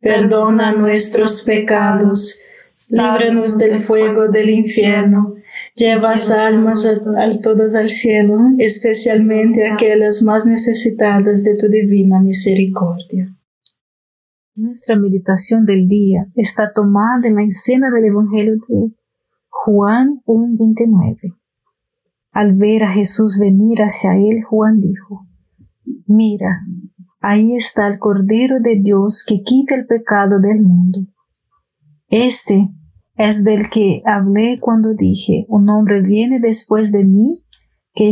perdona nuestros pecados, líbranos del fuego del infierno, lleva almas a, todas al cielo, especialmente aquellas más necesitadas de tu divina misericordia. Nuestra meditación del día está tomada en la escena del Evangelio de Juan 1.29. Al ver a Jesús venir hacia él, Juan dijo, Mira, Ahí está el Cordero de Dios que quita el pecado del mundo. Este es del que hablé cuando dije, un hombre viene después de mí que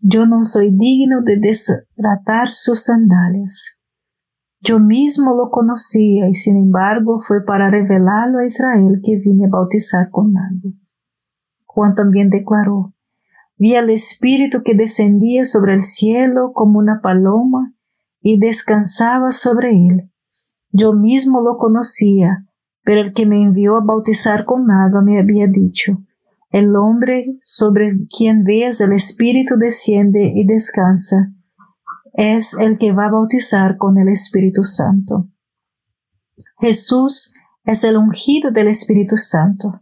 yo no soy digno de desatar sus sandalias. Yo mismo lo conocía y sin embargo fue para revelarlo a Israel que vine a bautizar con agua. Juan también declaró, vi al Espíritu que descendía sobre el cielo como una paloma y descansaba sobre él. Yo mismo lo conocía, pero el que me envió a bautizar con agua me había dicho, el hombre sobre quien veas el Espíritu desciende y descansa, es el que va a bautizar con el Espíritu Santo. Jesús es el ungido del Espíritu Santo.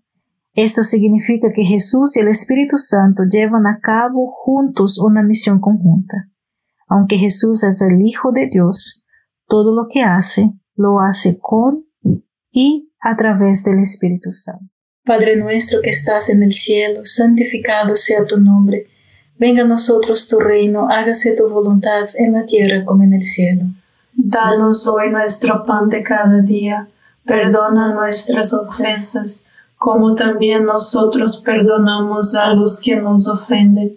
Esto significa que Jesús y el Espíritu Santo llevan a cabo juntos una misión conjunta. Aunque Jesús es el Hijo de Dios, todo lo que hace, lo hace con y a través del Espíritu Santo. Padre nuestro que estás en el cielo, santificado sea tu nombre. Venga a nosotros tu reino, hágase tu voluntad en la tierra como en el cielo. Danos hoy nuestro pan de cada día, perdona nuestras ofensas como también nosotros perdonamos a los que nos ofenden.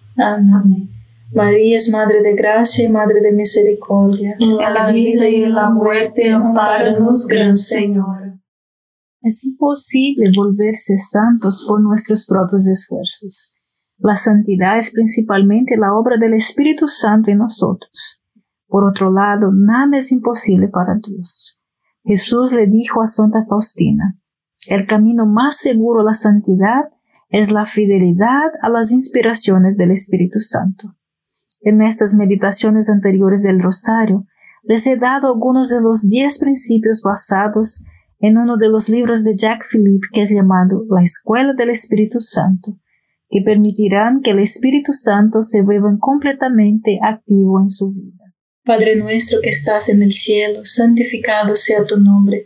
Amén. María es Madre de Gracia y Madre de Misericordia. En la vida y en la muerte, amparanos, Gran Señor. Es imposible volverse santos por nuestros propios esfuerzos. La santidad es principalmente la obra del Espíritu Santo en nosotros. Por otro lado, nada es imposible para Dios. Jesús le dijo a Santa Faustina, el camino más seguro a la santidad es la fidelidad a las inspiraciones del Espíritu Santo. En estas meditaciones anteriores del Rosario, les he dado algunos de los diez principios basados en uno de los libros de Jack Philippe que es llamado La Escuela del Espíritu Santo, que permitirán que el Espíritu Santo se vuelva completamente activo en su vida. Padre nuestro que estás en el cielo, santificado sea tu nombre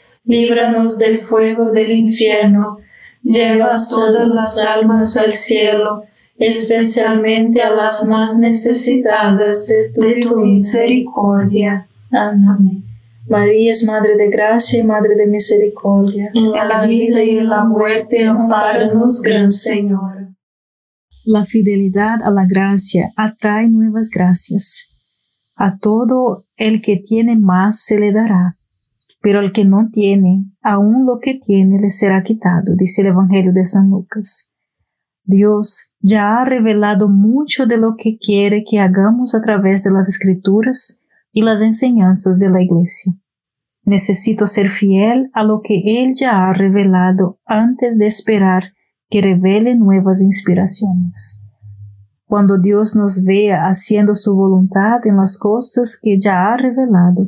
líbranos del fuego del infierno, lleva todas las almas al cielo, especialmente a las más necesitadas de tu, misericordia. Amén. María es Madre de Gracia y Madre de Misericordia. En la vida y en la muerte, amparanos, Gran Señor. La fidelidad a la gracia atrae nuevas gracias. A todo el que tiene más se le dará, pero al que no tiene, aún lo que tiene le será quitado, dice el Evangelio de San Lucas. Dios ya ha revelado mucho de lo que quiere que hagamos a través de las escrituras y las enseñanzas de la Iglesia. Necesito ser fiel a lo que Él ya ha revelado antes de esperar que revele nuevas inspiraciones. Cuando Dios nos vea haciendo su voluntad en las cosas que ya ha revelado,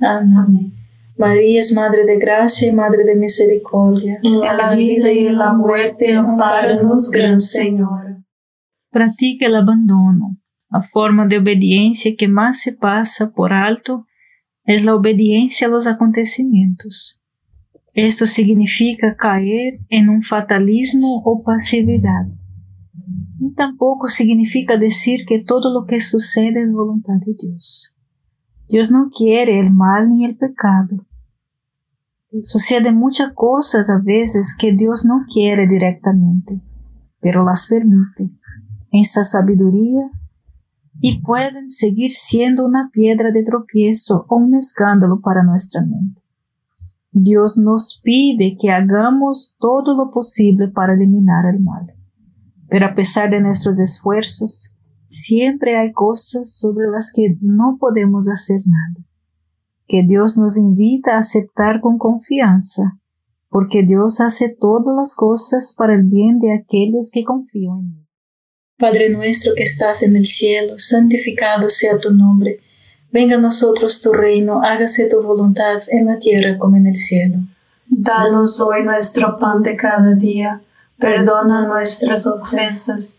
Amén. María es Madre de Gracia y Madre de Misericordia. En la vida y en la muerte, amparanos, Gran Señor. Pratica el abandono. La forma de obediencia que más se pasa por alto es la obediencia a los acontecimientos. Esto significa caer en un fatalismo o pasividad. Y tampoco significa decir que todo lo que sucede es voluntad de Dios. Dios no quiere el mal ni el pecado. Suceden muchas cosas a veces que Dios no quiere directamente, pero las permite en su sabiduría y pueden seguir siendo una piedra de tropiezo o un escándalo para nuestra mente. Dios nos pide que hagamos todo lo posible para eliminar el mal. Pero a pesar de nuestros esfuerzos, siempre hay cosas sobre las que no podemos hacer nada, que Dios nos invita a aceptar con confianza, porque Dios hace todas las cosas para el bien de aquellos que confían en Él. Padre nuestro que estás en el cielo, santificado sea tu nombre, venga a nosotros tu reino, hágase tu voluntad en la tierra como en el cielo. Danos hoy nuestro pan de cada día, perdona nuestras ofensas,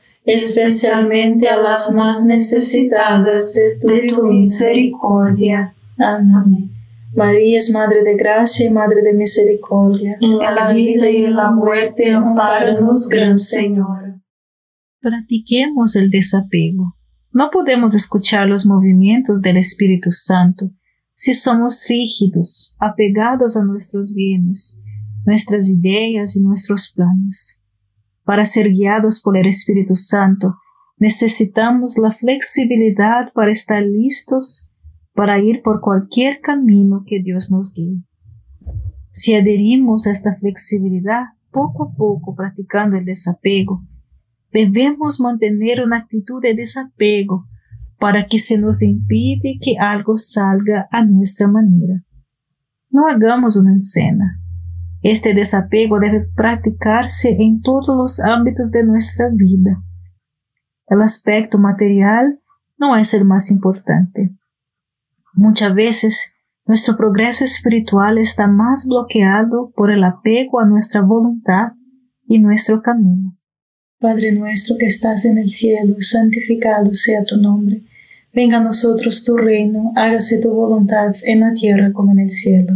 especialmente a las más necesitadas de tu, misericordia. Amén. María es Madre de Gracia y Madre de Misericordia. En la vida y en la muerte, amparanos, Gran Señor. Practiquemos el desapego. No podemos escuchar los movimientos del Espíritu Santo si somos rígidos, apegados a nuestros bienes, nuestras ideas y nuestros planes. Para ser guiados por el Espíritu Santo, necesitamos la flexibilidad para estar listos para ir por cualquier camino que Dios nos guíe. Si adherimos a esta flexibilidad, poco a poco practicando el desapego, debemos mantener una actitud de desapego para que se nos impide que algo salga a nuestra manera. No hagamos una escena. Este desapego debe practicarse en todos los ámbitos de nuestra vida. El aspecto material no es el más importante. Muchas veces nuestro progreso espiritual está más bloqueado por el apego a nuestra voluntad y nuestro camino. Padre nuestro que estás en el cielo, santificado sea tu nombre Venga a nosotros tu reino, hágase tu voluntad en la tierra como en el cielo.